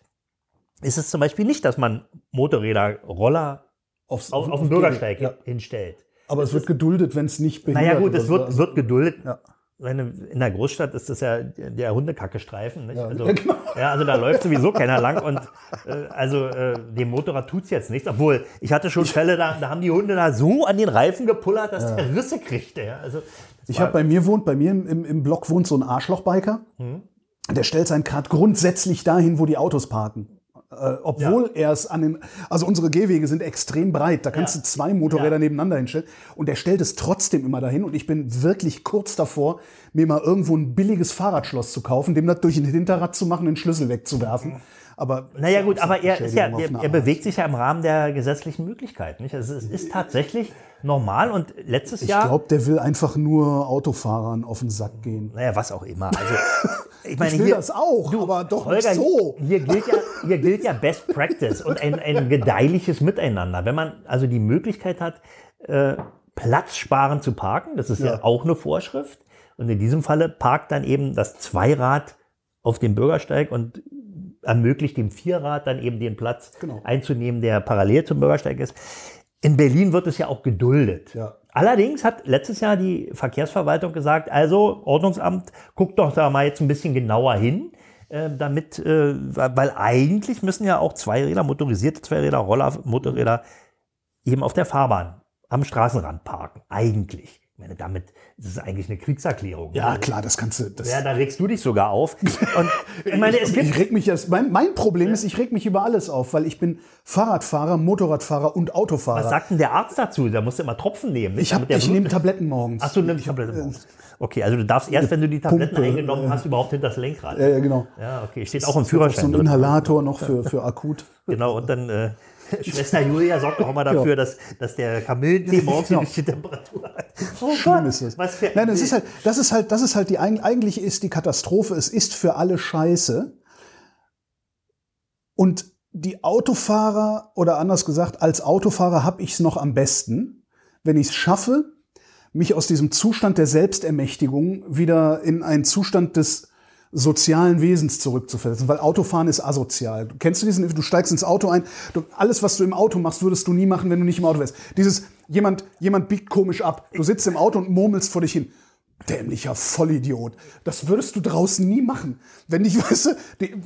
ist es zum Beispiel nicht, dass man Motorräder, Roller aufs, auf, auf dem Bürgersteig Ja. hinstellt. Aber es wird geduldet, wenn es nicht behindert Naja gut, es so. wird, Also- wird geduldet. Ja. in der Großstadt ist das ja der Hundekackestreifen. Nicht? Ja, also, ja, genau. ja, also da läuft sowieso keiner lang und äh, also äh, dem Motorrad tut's jetzt nichts. Obwohl, ich hatte schon Fälle, da, da haben die Hunde da so an den Reifen gepullert, dass der Risse kriegte. Ja? Also, Ich habe bei mir wohnt, bei mir im, im Block wohnt so ein Arschlochbiker. Hm. Der stellt sein Kart grundsätzlich dahin, wo die Autos parken. Äh, obwohl er es an den, also unsere Gehwege sind extrem breit, da kannst Ja. du zwei Motorräder Ja. nebeneinander hinstellen und er stellt es trotzdem immer dahin und ich bin wirklich kurz davor, mir mal irgendwo ein billiges Fahrradschloss zu kaufen, dem das durch ein Hinterrad zu machen, den Schlüssel wegzuwerfen. Aber Naja gut, aber er, ist ja, er, er bewegt sich ja im Rahmen der gesetzlichen Möglichkeiten. Nicht? Also es ist tatsächlich normal und letztes Ich Jahr, glaube, der will einfach nur Autofahrern auf den Sack gehen. naja, was auch immer. Also, ich meine, Ich will hier, das auch, aber doch Holger, nicht so. Hier gilt, ja, hier gilt ja Best Practice und ein, ein gedeihliches Miteinander. Wenn man also die Möglichkeit hat, äh, platzsparend zu parken, das ist ja. Ja. auch eine Vorschrift. Und in diesem Falle parkt dann eben das Zweirad auf dem Bürgersteig und ermöglicht dem Vierrad dann eben den Platz Genau. einzunehmen, der parallel zum Bürgersteig ist. In Berlin wird es ja auch geduldet. Ja. Allerdings hat letztes Jahr die Verkehrsverwaltung gesagt, also Ordnungsamt, guckt doch da mal jetzt ein bisschen genauer hin, äh, damit, äh, weil eigentlich müssen ja auch Zweiräder, motorisierte Zweiräder, Roller, Motorräder eben auf der Fahrbahn am Straßenrand parken. Eigentlich. Ich meine, damit ist es eigentlich eine Kriegserklärung. Ja, klar, das kannst du. Das Ja, da regst du dich sogar auf. Und ich meine, es ich gibt reg mich jetzt, mein, mein Problem ist, ich reg mich über alles auf, weil ich bin Fahrradfahrer, Motorradfahrer und Autofahrer. Was sagt denn der Arzt dazu? Da musst du immer Tropfen nehmen. Nicht? ich hab, ich nehme Tabletten morgens. Ach, du nimmst Tabletten morgens. Okay, also du darfst erst, wenn du die Tabletten Pumpe, eingenommen hast, überhaupt hinter das Lenkrad. ja, ja, genau. Ja, okay. Steht auch im So Führerschein ein drin. Inhalator noch für, für akut. Genau, und dann äh, Schwester Julia sorgt auch immer dafür, dass, dass der Kamillentee morgens die Genau. richtige Temperatur hat. Oh Schlimm ist das. Was für Nein, das ist halt, das ist halt, das ist halt die eig- eigentlich ist die Katastrophe. Es ist für alle Scheiße. Und die Autofahrer oder anders gesagt, als Autofahrer habe ich es noch am besten, wenn ich es schaffe, mich aus diesem Zustand der Selbstermächtigung wieder in einen Zustand des sozialen Wesens zurückzuversetzen, weil Autofahren ist asozial. Kennst du diesen, du steigst ins Auto ein, du, alles, was du im Auto machst, würdest du nie machen, wenn du nicht im Auto wärst. Dieses, jemand, jemand biegt komisch ab, du sitzt im Auto und murmelst vor dich hin. Dämlicher Vollidiot. Das würdest du draußen nie machen. Wenn ich, weißt du,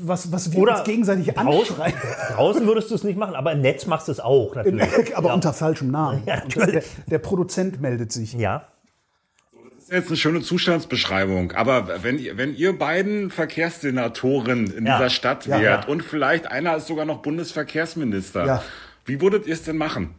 was, was wir Oder uns gegenseitig draußen, anschreien. draußen würdest du es nicht machen, aber im Netz machst du es auch natürlich. Aber unter falschem Namen. Ja, der, der Produzent meldet sich. Ja. Das ist jetzt eine schöne Zustandsbeschreibung. Aber wenn ihr, wenn ihr beiden Verkehrssenatoren in Ja. dieser Stadt Ja. wärt und vielleicht einer ist sogar noch Bundesverkehrsminister, Ja. wie würdet ihr es denn machen?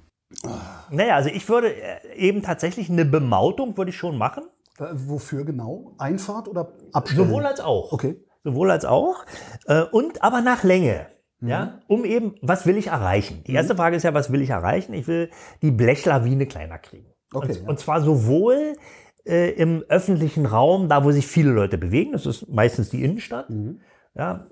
Naja, also ich würde äh, eben tatsächlich eine Bemautung würde ich schon machen. Äh, Wofür genau? Einfahrt oder Abstellen? Sowohl als auch. Okay. Sowohl als auch. Äh, und aber nach Länge. Mhm. Ja, um eben, was will ich erreichen? Die erste Frage ist ja, was will ich erreichen? Ich will die Blechlawine kleiner kriegen. Okay, und, ja. und zwar sowohl äh, im öffentlichen Raum, da wo sich viele Leute bewegen, das ist meistens die Innenstadt. Mhm. Ja,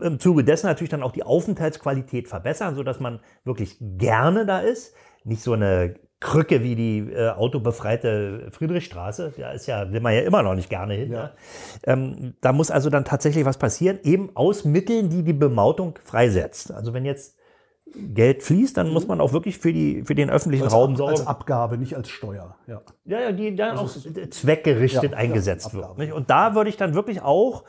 äh, Im Zuge dessen natürlich dann auch die Aufenthaltsqualität verbessern, sodass man wirklich gerne da ist. Nicht so eine Krücke wie die äh, autobefreite Friedrichstraße. Da ist ja, will man ja immer noch nicht gerne hin. Ja. Ähm, da muss also dann tatsächlich was passieren, eben aus Mitteln, die die Bemautung freisetzt. Also wenn jetzt Geld fließt, dann muss man auch wirklich für, die, für den öffentlichen Als, Raum sorgen. als Abgabe, nicht als Steuer. Ja. Ja, ja, die dann auch zweckgerichtet ja, eingesetzt ja, wird. Nicht? Und da würde ich dann wirklich auch,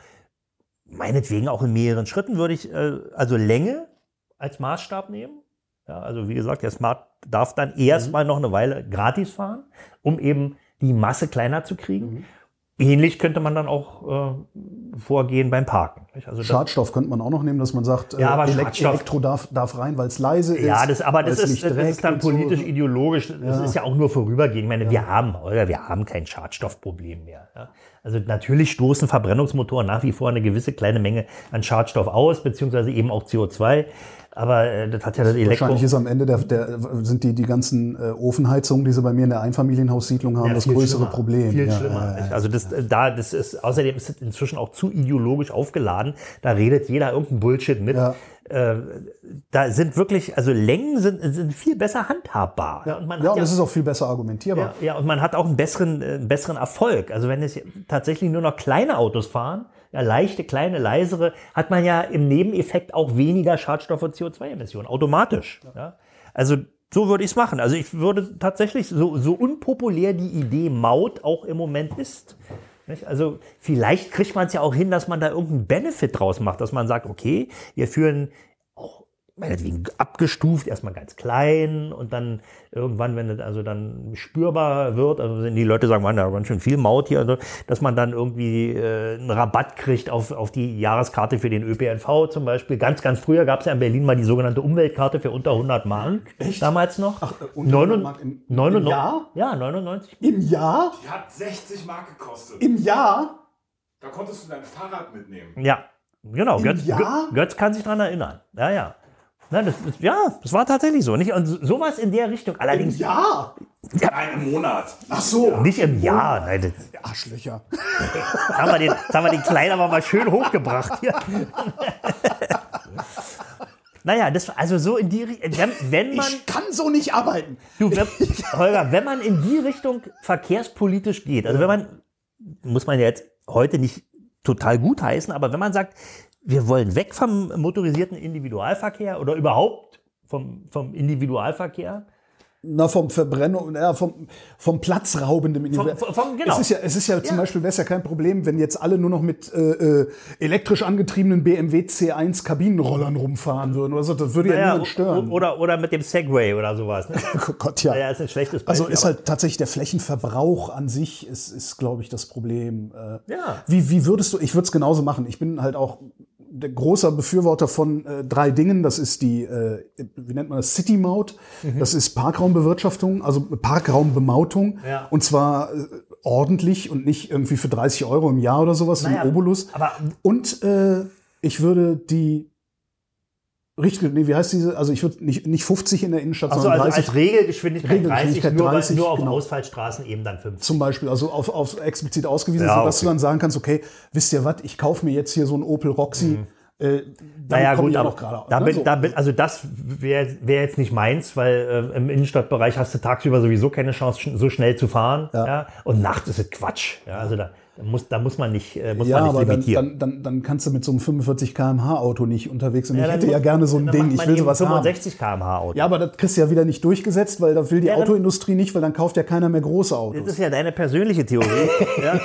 meinetwegen auch in mehreren Schritten, würde ich äh, also Länge als Maßstab nehmen. Ja, also wie gesagt, der Smart darf dann erstmal noch eine Weile gratis fahren, um eben die Masse kleiner zu kriegen. Ähnlich könnte man dann auch äh, vorgehen beim Parken. Also Schadstoff könnte man auch noch nehmen, dass man sagt, Ja, aber Elek- Schadstoff- Elektro darf, darf rein, weil es leise ist. ja, das, aber das ist, das ist dann und so. politisch, ideologisch. Das ist ja auch nur vorübergehend. Ich meine, wir haben, Holger, wir haben kein Schadstoffproblem mehr. Ja? Also natürlich stoßen Verbrennungsmotoren nach wie vor eine gewisse kleine Menge an Schadstoff aus, beziehungsweise eben auch CO2. Aber äh, das hat ja das Elektro. Wahrscheinlich ist am Ende der, der, sind die, die ganzen äh, Ofenheizungen, die sie bei mir in der Einfamilienhaussiedlung haben, Ja, das größere schlimmer, Problem. Viel Ja, schlimmer. ja. Also das, äh, da, das ist, außerdem ist es inzwischen auch zu ideologisch aufgeladen. Da redet jeder irgendeinen Bullshit mit. Ja. Äh, da sind wirklich, also Längen sind, sind viel besser handhabbar. Ja, Und man ja, und das ist auch viel besser argumentierbar. ja, ja, und man hat auch einen besseren, äh, einen besseren Erfolg. Also wenn es tatsächlich nur noch kleine Autos fahren, ja, leichte, kleine, leisere, hat man ja im Nebeneffekt auch weniger Schadstoff- und CO2-Emissionen, automatisch. Ja. Also so würde ich es machen. Also ich würde tatsächlich, so, so unpopulär die Idee Maut auch im Moment ist, Nicht? Also vielleicht kriegt man es ja auch hin, dass man da irgendeinen Benefit draus macht, dass man sagt, okay, wir führen meinetwegen abgestuft, erstmal ganz klein und dann irgendwann, wenn es also dann spürbar wird, also wenn die Leute sagen, man, da ganz schön viel Maut hier, also, dass man dann irgendwie äh, einen Rabatt kriegt auf, auf die Jahreskarte für den ÖPNV zum Beispiel. Ganz, ganz früher gab es ja in Berlin mal die sogenannte Umweltkarte für unter 100 Mark. Echt? Damals noch. Ach, äh, unter 100 Mark im- im 99 Jahr? Ja, 99. Im Jahr? Die hat 60 Mark gekostet. Im Jahr? Da konntest du dein Fahrrad mitnehmen. Ja, genau. Im Götz, Jahr? Gö- Götz kann sich dran erinnern. Ja, ja. Na, das, ist- ja, das war tatsächlich so. Nicht? Und so- sowas in der Richtung. Im Allerdings Jahr? Nein, im Monat. Ach so. nicht im Jahr. Nein, das, Arschlöcher. Jetzt haben wir den, jetzt haben wir den Kleinen aber mal schön hochgebracht hier. naja, das, also so in die Richtung, wenn, wenn man, Ich kann so nicht arbeiten. du, wenn, Holger, wenn man in die Richtung verkehrspolitisch geht, also wenn man, muss man ja jetzt heute nicht total gut heißen, aber wenn man sagt, wir wollen weg vom motorisierten Individualverkehr oder überhaupt vom, vom Individualverkehr, Na, vom Verbrennung, ja, vom, vom platzraubenden vom, vom, vom genau. Es ist ja, es ist ja zum Ja. Beispiel, wäre es ja kein Problem, wenn jetzt alle nur noch mit äh, äh, elektrisch angetriebenen BMW C1 Kabinenrollern rumfahren würden. Oder so. Das würde ja, Naja, niemand stören. oder, oder mit dem Segway oder sowas. Ne? oh Gott, ja. Ja, ist ein schlechtes Beispiel. Also ist halt tatsächlich der Flächenverbrauch an sich ist, ist glaube ich, das Problem. Äh, Ja. Wie, wie würdest du, ich würde es genauso machen. Ich bin halt auch der großer Befürworter von äh, drei Dingen. Das ist die, äh, wie nennt man das, City Maut. Mhm. Das ist Parkraumbewirtschaftung, also Parkraumbemautung. Ja. Und zwar äh, ordentlich und nicht irgendwie für 30 Euro im Jahr oder sowas, Naja, wie ein Obolus. aber- und äh, ich würde die Richtig, nee, wie heißt diese? Also ich würde nicht, nicht 50 in der Innenstadt, Also, sondern also 30 als Regelgeschwindigkeit, Regelgeschwindigkeit 30, nur, 30, nur auf genau. Ausfallstraßen eben dann 50. zum Beispiel, also auf, auf explizit ausgewiesen, Ja, sodass okay. du dann sagen kannst, okay, wisst ihr was, ich kaufe mir jetzt hier so einen Opel Roxy. Äh, damit Naja, gut, ja aber noch gerade da ne, so. da bin, also das wäre wär jetzt nicht meins, weil äh, im Innenstadtbereich hast du tagsüber sowieso keine Chance, so schnell zu fahren. Ja. Und nachts ist es Quatsch. Ja, also da, da muss, da muss man nicht, äh, muss ja, man nicht aber dann, limitieren. dann, dann, dann kannst du mit so einem 45 km/h Auto nicht unterwegs sein. Ja, ich hätte ja muss- gerne so ein Ding, ich will eben sowas haben. 65 km/h Auto. Ja, aber das kriegst du ja wieder nicht durchgesetzt, weil da will die Ja, dann- Autoindustrie nicht, weil dann kauft ja keiner mehr große das Autos. ist ja deine persönliche Theorie. ja.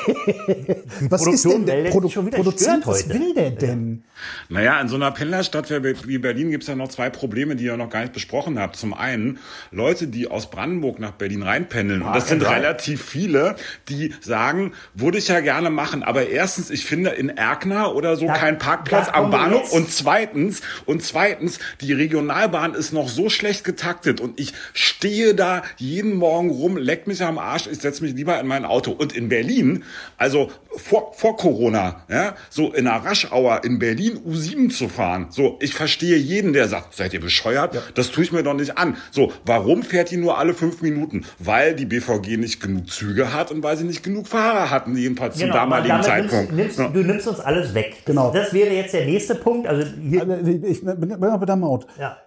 Was ist Produktion denn der Produ sich schon wieder Produzent? Was will der denn? Naja, in so einer Pendlerstadt wie Berlin gibt es ja noch zwei Probleme, die ihr noch gar nicht besprochen habt. Zum einen Leute, die aus Brandenburg nach Berlin reinpendeln. Und das sind ja. relativ viele, die sagen, würde ich ja gerne machen. Aber erstens, ich finde in Erkner oder so Da- keinen Parkplatz am Bahnhof. Und zweitens, und zweitens, die Regionalbahn ist noch so schlecht getaktet. Und ich stehe da jeden Morgen rum, leck mich am Arsch, ich setze mich lieber in mein Auto. Und in Berlin, also vor, vor Corona, ja, so in einer Raschauer in Berlin U7 zu fahren. So, ich verstehe jeden, der sagt, seid ihr bescheuert? Das tue ich mir doch nicht an. So, warum fährt die nur alle fünf Minuten? Weil die BVG nicht genug Züge hat und weil sie nicht genug Fahrer hatten, jedenfalls zum Genau, damaligen damit Zeitpunkt. Nimmst, nimmst, Ja. Du nimmst uns alles weg. Das, Genau. das wäre jetzt der nächste Punkt. Also hier, Also, Ich bin bin aber bei der Maut. ja.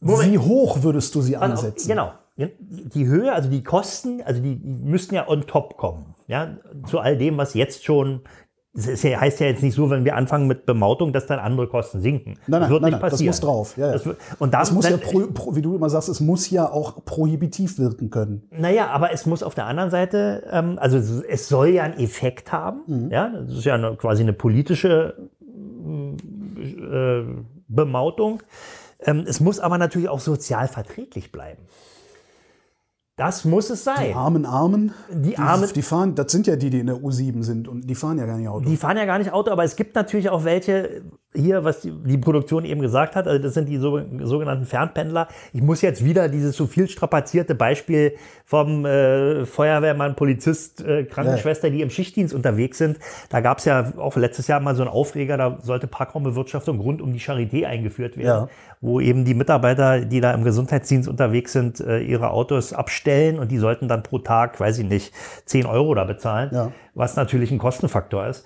Wie hoch würdest du sie ansetzen? Genau. Die Höhe, also die Kosten, also die die müssten ja on top kommen. Ja, zu all dem, was jetzt schon. Das ja, heißt ja jetzt nicht so, wenn wir anfangen mit Bemautung, dass dann andere Kosten sinken. Nein, das nein, wird nein, nicht nein, das passieren. muss drauf. Ja, ja. Das und da, Das muss dann, ja, pro, pro, wie du immer sagst, es muss ja auch prohibitiv wirken können. Naja, aber es muss auf der anderen Seite, ähm, also es- es soll ja einen Effekt haben. Mhm. Ja, das ist ja eine, quasi eine politische äh, Bemautung. Ähm, es muss aber natürlich auch sozial verträglich bleiben. Das muss es sein. Die armen Armen, Die Armen- die fahren, das sind ja die, die in der U7 sind und die fahren ja gar nicht Auto. Die fahren ja gar nicht Auto, aber es gibt natürlich auch welche hier, was die, die Produktion eben gesagt hat, also das sind die so, sogenannten Fernpendler. Ich muss jetzt wieder dieses so viel strapazierte Beispiel vom äh, Feuerwehrmann, Polizist, äh, Krankenschwester, die im Schichtdienst unterwegs sind. Da gab es ja auch letztes Jahr mal so einen Aufreger, da sollte Parkraumbewirtschaftung rund um die Charité eingeführt werden, Ja. wo eben die Mitarbeiter, die da im Gesundheitsdienst unterwegs sind, äh, ihre Autos abstellen und die sollten dann pro Tag, weiß ich nicht, 10 Euro da bezahlen Ja. Was natürlich ein Kostenfaktor ist.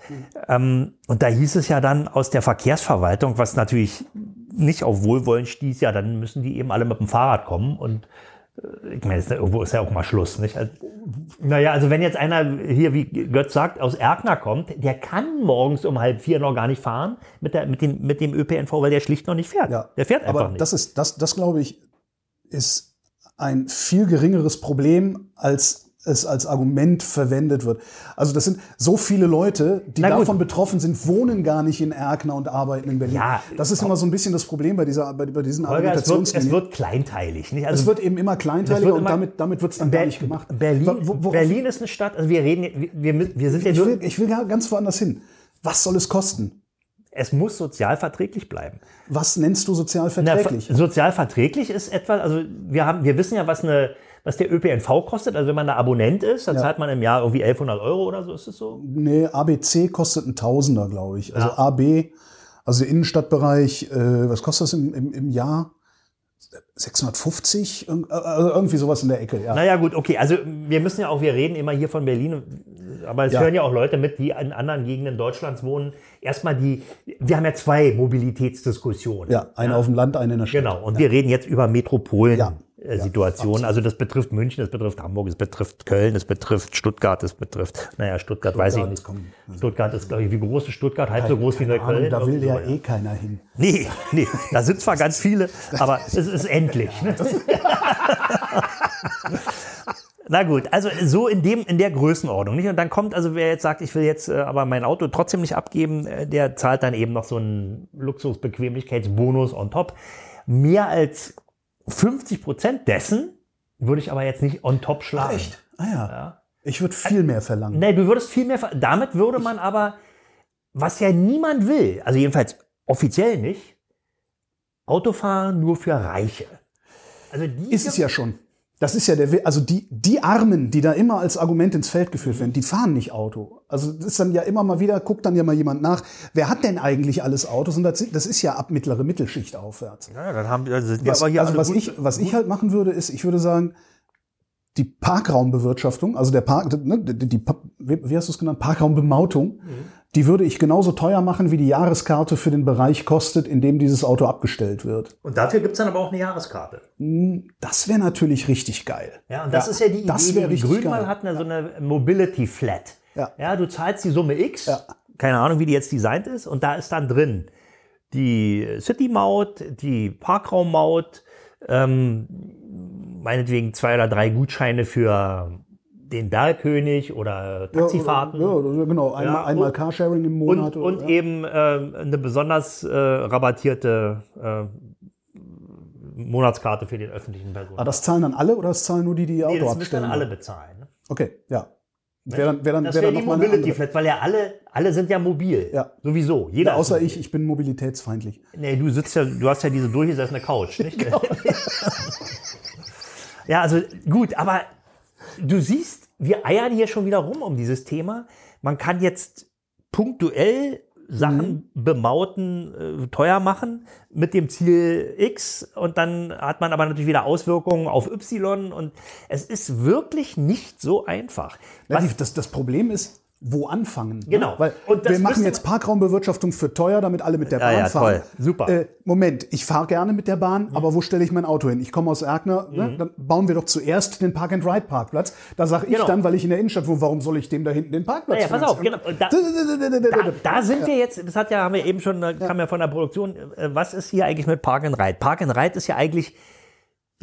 Ähm, und da hieß es ja dann aus der Verkehrsverwaltung, was natürlich nicht auf Wohlwollen stieß, ja, dann müssen die eben alle mit dem Fahrrad kommen und äh, ich meine, ist ja- irgendwo ist ja auch mal Schluss, nicht? Also, naja, also wenn jetzt einer hier, wie Götz sagt, aus Erkner kommt, der kann morgens um halb vier noch gar nicht fahren mit, der, mit, den, mit dem ÖPNV, weil der schlicht noch nicht fährt. Ja. Der fährt einfach Aber nicht. das ist, das, das glaube ich, ist ein viel geringeres Problem als es als Argument verwendet wird. Also das sind so viele Leute, die Na davon betroffen sind, wohnen gar nicht in Erkner und arbeiten in Berlin. Ja, das ist immer so ein bisschen das Problem bei dieser, bei, bei diesen Holger, es wird, es Argumentationslinien. wird kleinteilig. Nicht? Also Es wird eben immer kleinteiliger wird und immer- damit, damit wird es dann Ber- gar nicht gemacht. Berlin, Wo- wo- Berlin ist eine Stadt, also wir reden, wir, wir, wir sind ja Ich will, ich will ganz woanders hin. Was soll es kosten? es muss sozial verträglich bleiben. Was nennst du sozial Na, verträglich? ver- sozial verträglich ist etwas, also wir haben, wir wissen ja, was eine, was der ÖPNV kostet. Also wenn man da Abonnent ist, dann zahlt man im Jahr irgendwie 1100 Euro oder so, ist es so? Nee, ABC kostet ein Tausender, glaube ich. Also AB, also Innenstadtbereich, äh, was kostet das im, im, im Jahr? 650? Irg- Also irgendwie sowas in der Ecke, ja. Naja, gut, okay. Also wir müssen ja auch, wir reden immer hier von Berlin, aber es Ja. hören ja auch Leute mit, die in anderen Gegenden Deutschlands wohnen. Erstmal die, wir haben ja zwei Mobilitätsdiskussionen. Ja, eine auf dem Land, eine in der Stadt. Genau, und wir reden jetzt über Metropolen. Ja. Äh, Situationen. also das betrifft München, das betrifft Hamburg, es betrifft Köln, es betrifft Stuttgart, es betrifft, naja, Stuttgart, weiß ich Stuttgart, nicht. komm. Stuttgart ist, glaube ich, wie groß ist Stuttgart? Halb so groß wie Neukölln. Da will ja so, eh keiner hin. Nee, nee, da sind zwar ganz viele, aber es ist endlich. Ne? Na gut, also so in dem in der Größenordnung, nicht? Und dann kommt also wer jetzt sagt, ich will jetzt äh, aber mein Auto trotzdem nicht abgeben, äh, der zahlt dann eben noch so einen Luxusbequemlichkeitsbonus on top. Mehr als 50 Prozent dessen würde ich aber jetzt nicht on top schlagen. Ah ja. Ich würde viel mehr verlangen. Nee, du würdest viel mehr. ver- Damit würde man aber, was ja niemand will, also jedenfalls offiziell nicht, Autofahren nur für Reiche. Also die Ist es ja schon. Das ist ja der, We- also die, die Armen, die da immer als Argument ins Feld geführt werden, die fahren nicht Auto. Also das ist dann ja immer mal wieder, guckt dann ja mal jemand nach, wer hat denn eigentlich alles Autos? Und das, das ist ja ab mittlere Mittelschicht aufwärts. Ja, dann haben also sind Was, wir aber hier also was gut- ich, was ich halt machen würde, ist, ich würde sagen, die Parkraumbewirtschaftung, also der Park, ne, die, die, wie wie hast du es genannt, Parkraumbemautung, Mhm. Die würde ich genauso teuer machen, wie die Jahreskarte für den Bereich kostet, in dem dieses Auto abgestellt wird. Und dafür gibt es dann aber auch eine Jahreskarte. Das wäre natürlich richtig geil. Ja, und das ist ja die Idee, das die wär die Grünen geil. mal hatten, ja so eine Mobility Flat. Ja. ja, du zahlst die Summe X, Ja. keine Ahnung, wie die jetzt designt ist, und da ist dann drin die City-Maut, die Parkraummaut, ähm, meinetwegen zwei oder drei Gutscheine für den Bergkönig oder Taxifahrten. Ja, ja, genau. Einmal, Ja, einmal und- Carsharing im Und, Monat. und ja. eben ähm, eine besonders äh, rabattierte äh, Monatskarte für den öffentlichen Personen. Ah, das zahlen dann alle oder das zahlen nur die, die ihr Auto nee, das müssen abstellen? dann alle bezahlen. Ne? Okay, ja. Wäre dann, wär dann, Das wär wäre die Mobility. Flat, weil ja alle, alle sind ja mobil. Ja. Sowieso. Jeder Ja, außer mobil. ich, ich bin mobilitätsfeindlich. Nee, du sitzt ja, du hast ja diese durchgesessene Couch, nicht? Genau. ja, also gut, aber du siehst, wir eiern hier schon wieder rum um dieses Thema. Man kann jetzt punktuell Sachen Mhm. bemauten, äh, teuer machen mit dem Ziel X und dann hat man aber natürlich wieder Auswirkungen auf Y und es ist wirklich nicht so einfach. Was- das, das Problem ist, wo anfangen. Genau. Ne? Weil wir machen jetzt Parkraumbewirtschaftung für teuer, damit alle mit der Ja, Bahn ja, fahren. toll. Super. Äh, Moment, ich fahre gerne mit der Bahn, Mhm. aber wo stelle ich mein Auto hin? Ich komme aus Erkner, ne? dann bauen wir doch zuerst den Park-and-Ride-Parkplatz. Da sage ich Genau. dann, weil ich in der Innenstadt wohne, warum soll ich dem da hinten den Parkplatz Naja, pass auf, genau. Da, da, da sind wir jetzt, das hat ja, haben wir eben schon, kam ja von der Produktion, äh, was ist hier eigentlich mit Park and Ride? Park and Ride ist ja eigentlich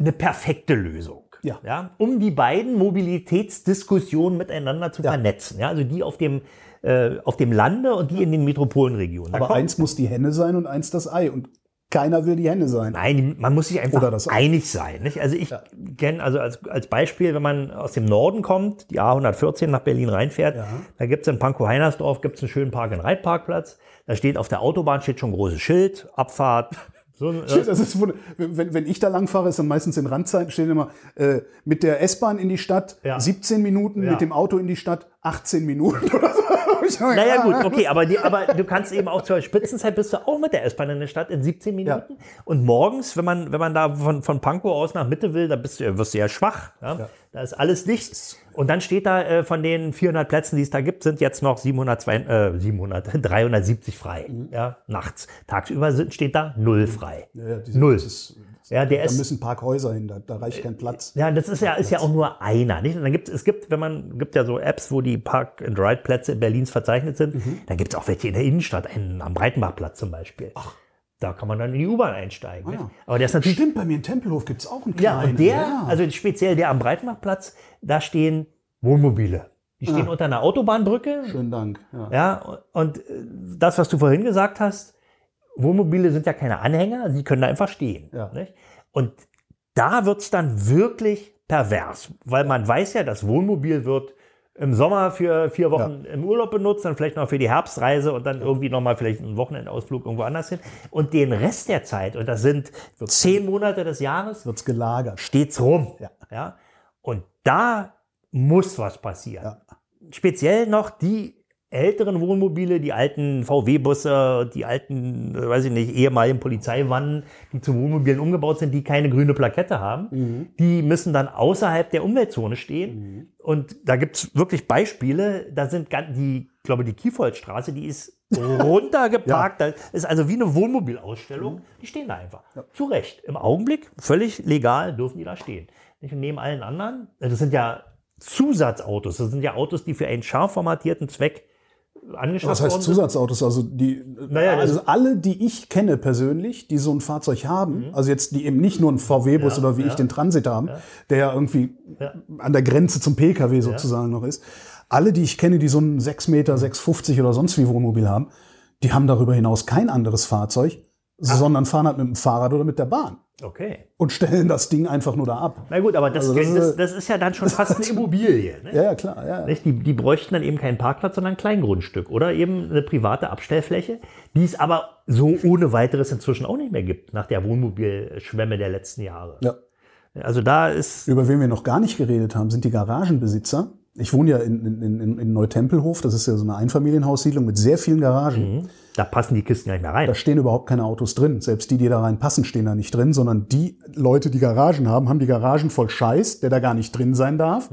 eine perfekte Lösung. Ja. um die beiden Mobilitätsdiskussionen miteinander zu Ja. vernetzen. Ja, also die auf dem, äh, auf dem Lande und die in den Metropolenregionen. Da Aber eins muss die Henne sein und eins das Ei. Und keiner will die Henne sein. Nein, man muss sich einfach einig sein. Nicht? Also ich kenne, also als, als Beispiel, wenn man aus dem Norden kommt, die A114 nach Berlin reinfährt, da gibt es in Pankow-Heinersdorf gibt's einen schönen Park-and-Ride-Parkplatz. Da steht auf der Autobahn steht schon ein großes Schild, Abfahrt. So, ein- Das ist, wunder- wenn, wenn ich da lang fahre, ist dann meistens in Randzeiten stehen immer äh, mit der S-Bahn in die Stadt Ja. 17 Minuten, Ja. mit dem Auto in die Stadt 18 Minuten oder so. Sag, Naja ja, gut, okay, aber, die, aber du kannst eben auch zur Spitzenzeit bist du auch mit der S-Bahn in der Stadt in 17 Minuten. Und morgens, wenn man, wenn man da von, von Pankow aus nach Mitte will, da bist du, wirst du ja schwach. Ja? Da ist alles dicht. Und dann steht da, äh, von den 400 Plätzen, die es da gibt, sind jetzt noch 702, äh, 700, 370 frei. Ja, nachts. Tagsüber sind, steht da null frei. Ja, diese- null. das ist- ja, der Da ist, müssen Parkhäuser hin, da, da reicht kein Platz. ja, das ist ja, ist ja auch nur einer. Nicht? Und dann gibt es gibt, wenn man, gibt ja so Apps, wo die Park-and-Ride-Plätze Berlins verzeichnet sind. Mhm. Da gibt es auch welche in der Innenstadt, einen am Breitenbachplatz zum Beispiel. Da kann man dann in die U-Bahn einsteigen. Ah. Aber der ist natürlich. Stimmt, bei mir in Tempelhof gibt es auch einen Ja, kleinen. und der, also speziell der am Breitenbachplatz, da stehen Wohnmobile. Die stehen Ah. unter einer Autobahnbrücke. Schönen Dank. Ja. Ja, und das, was du vorhin gesagt hast, Wohnmobile sind ja keine Anhänger, sie können da einfach stehen. Ja. Und da wird's dann wirklich pervers, weil man weiß ja, das Wohnmobil wird im Sommer für vier Wochen im Urlaub benutzt, dann vielleicht noch für die Herbstreise und dann irgendwie nochmal vielleicht einen Wochenendausflug irgendwo anders hin. Und den Rest der Zeit, und das sind zehn Monate des Jahres, Wird's gelagert. steht's rum. Ja. Ja? Und da muss was passieren. Ja. Speziell noch die älteren Wohnmobile, die alten VW-Busse, die alten, äh, weiß ich nicht, ehemaligen Polizeiwannen, die zu Wohnmobilen umgebaut sind, die keine grüne Plakette haben, Mhm. die müssen dann außerhalb der Umweltzone stehen. Und da gibt's wirklich Beispiele, da sind ganz, die, ich glaube, die Kiefoldstraße, die ist runtergeparkt. Das ist also wie eine Wohnmobilausstellung. Die stehen da einfach. Zu Recht. Im Augenblick, völlig legal, dürfen die da stehen. Nicht? Und neben allen anderen, das sind ja Zusatzautos. Das sind ja Autos, die für einen scharf formatierten Zweck angeschafft Was heißt worden. Zusatzautos? Also die, Naja, also alle, die ich kenne persönlich, die so ein Fahrzeug haben, also jetzt die eben nicht nur einen VW-Bus Mhm. Ja, oder wie ja. ich den Transit haben, der ja irgendwie Ja. an der Grenze zum PKW sozusagen noch ist. Alle, die ich kenne, die so einen 6 Meter, 6,50 oder sonst wie Wohnmobil haben, die haben darüber hinaus kein anderes Fahrzeug, sondern fahren halt mit dem Fahrrad oder mit der Bahn Okay. und stellen das Ding einfach nur da ab. Na gut, aber das, Also das das, ist- das, ist ja dann schon fast eine Immobilie. Ne? Ja, ja, klar. Ja. Die, die bräuchten dann eben keinen Parkplatz, sondern ein Kleingrundstück oder eben eine private Abstellfläche, die es aber so ohne weiteres inzwischen auch nicht mehr gibt, nach der Wohnmobilschwemme der letzten Jahre. Ja. Also da ist, Über wen wir noch gar nicht geredet haben, sind die Garagenbesitzer. Ich wohne ja in, in, in, in Neutempelhof, das ist ja so eine Einfamilienhaussiedlung mit sehr vielen Garagen. Da passen die Kisten gar nicht mehr rein. Da stehen überhaupt keine Autos drin. Selbst die, die da reinpassen, stehen da nicht drin, sondern die Leute, die Garagen haben, haben die Garagen voll Scheiß, der da gar nicht drin sein darf,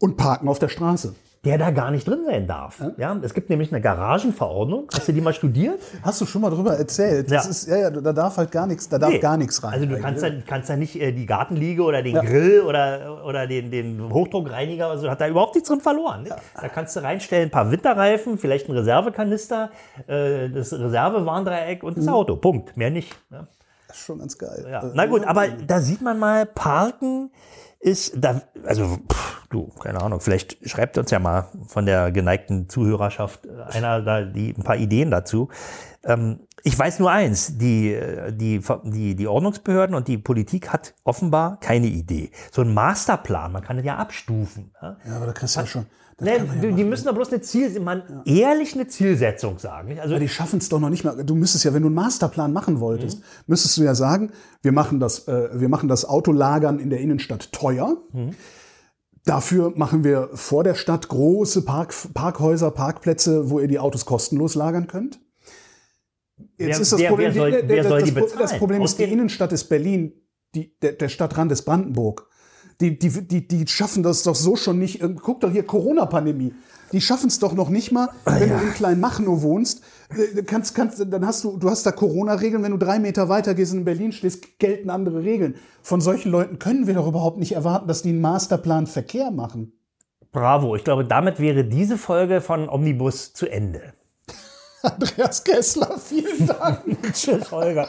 und parken auf der Straße. Der da gar nicht drin sein darf. Ja? Es gibt nämlich eine Garagenverordnung. Hast du die mal studiert? Hast du schon mal drüber erzählt? Ja. Das ist, ja, ja, da darf halt gar nichts, da darf Nee. gar nichts rein. Also du kannst da, kannst da nicht äh, die Gartenliege oder den Grill oder, oder den, den Hochdruckreiniger, also hat da überhaupt nichts drin verloren. Ne? Da kannst du reinstellen, ein paar Winterreifen, vielleicht ein Reservekanister, äh, das Reservewarndreieck und das Auto. Punkt. Mehr nicht. Ne? Das ist schon ganz geil. Ja. Äh, Na gut, aber da sieht man mal, Parken ist da, also pff, du, keine Ahnung, vielleicht schreibt uns ja mal von der geneigten Zuhörerschaft äh, einer da die ein paar Ideen dazu. Ähm, ich weiß nur eins, die, äh, die, die, die Ordnungsbehörden und die Politik hat offenbar keine Idee. So ein Masterplan, man kann das ja abstufen. Ja? Ja, aber da kriegst du ja schon. Ne, man ja die, müssen doch bloß eine Ziel, man, ehrlich eine Zielsetzung sagen. Also Aber die schaffen es doch noch nicht mal. Du müsstest ja, wenn du einen Masterplan machen wolltest, Mhm. müsstest du ja sagen, wir machen das, äh, wir machen das Autolagern in der Innenstadt teuer. Mhm. Dafür machen wir vor der Stadt große Park, Parkhäuser, Parkplätze, wo ihr die Autos kostenlos lagern könnt. Jetzt Wer- ist das wer- Problem, wer soll- die- das, das bezahlen? Problem ist, die Innenstadt ist Berlin, die, der, der Stadtrand ist Brandenburg. Die, die, die, die schaffen das doch so schon nicht. Guck doch hier, Corona-Pandemie. Die schaffen es doch noch nicht mal, Ah, wenn du in Kleinmachnow wohnst. äh, Kannst, kannst, dann hast du, du hast da Corona-Regeln. Wenn du drei Meter weiter gehst und in Berlin stehst, gelten andere Regeln. Von solchen Leuten können wir doch überhaupt nicht erwarten, dass die einen Masterplan Verkehr machen. bravo. Ich glaube, damit wäre diese Folge von Omnibus zu Ende. Andreas Kessler, vielen Dank. Tschüss, Holger.